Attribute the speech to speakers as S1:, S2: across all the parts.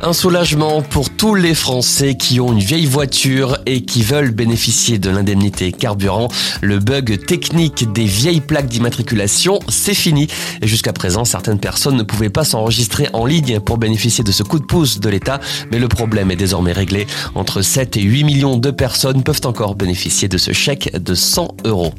S1: Un soulagement pour tous les Français qui ont une vieille voiture et qui veulent bénéficier de l'indemnité carburant. Le bug technique des vieilles plaques d'immatriculation, c'est fini. Et jusqu'à présent, certaines personnes ne pouvaient pas s'enregistrer en ligne pour bénéficier de ce coup de pouce de l'État, mais le problème est désormais réglé. Entre 7 et 8 millions de personnes peuvent encore bénéficier de ce chèque de 100 euros.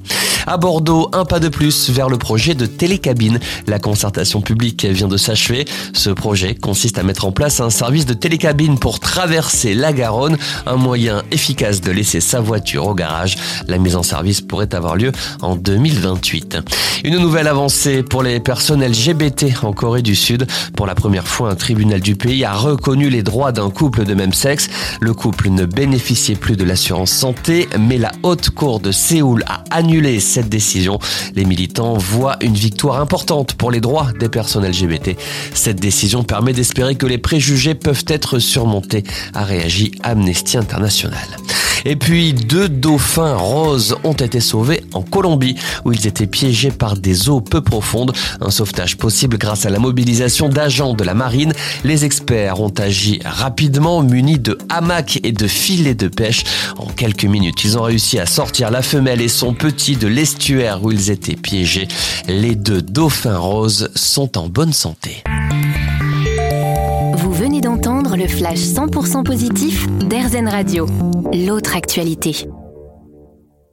S1: À Bordeaux, un pas de plus vers le projet de télécabine. La concertation publique vient de s'achever. Ce projet consiste à mettre en place un service service de télécabine pour traverser la Garonne, un moyen efficace de laisser sa voiture au garage. La mise en service pourrait avoir lieu en 2028. Une nouvelle avancée pour les personnes LGBT en Corée du Sud. Pour la première fois, un tribunal du pays a reconnu les droits d'un couple de même sexe. Le couple ne bénéficiait plus de l'assurance santé, mais la haute cour de Séoul a annulé cette décision. Les militants voient une victoire importante pour les droits des personnes LGBT. Cette décision permet d'espérer que les préjugés peuvent être surmontés, a réagi Amnesty International. Et puis deux dauphins roses ont été sauvés en Colombie où ils étaient piégés par des eaux peu profondes. Un sauvetage possible grâce à la mobilisation d'agents de la marine. Les experts ont agi rapidement munis de hamacs et de filets de pêche. En quelques minutes, ils ont réussi à sortir la femelle et son petit de l'estuaire où ils étaient piégés. Les deux dauphins roses sont en bonne santé
S2: le flash 100% positif d'Airzen Radio. L'autre actualité.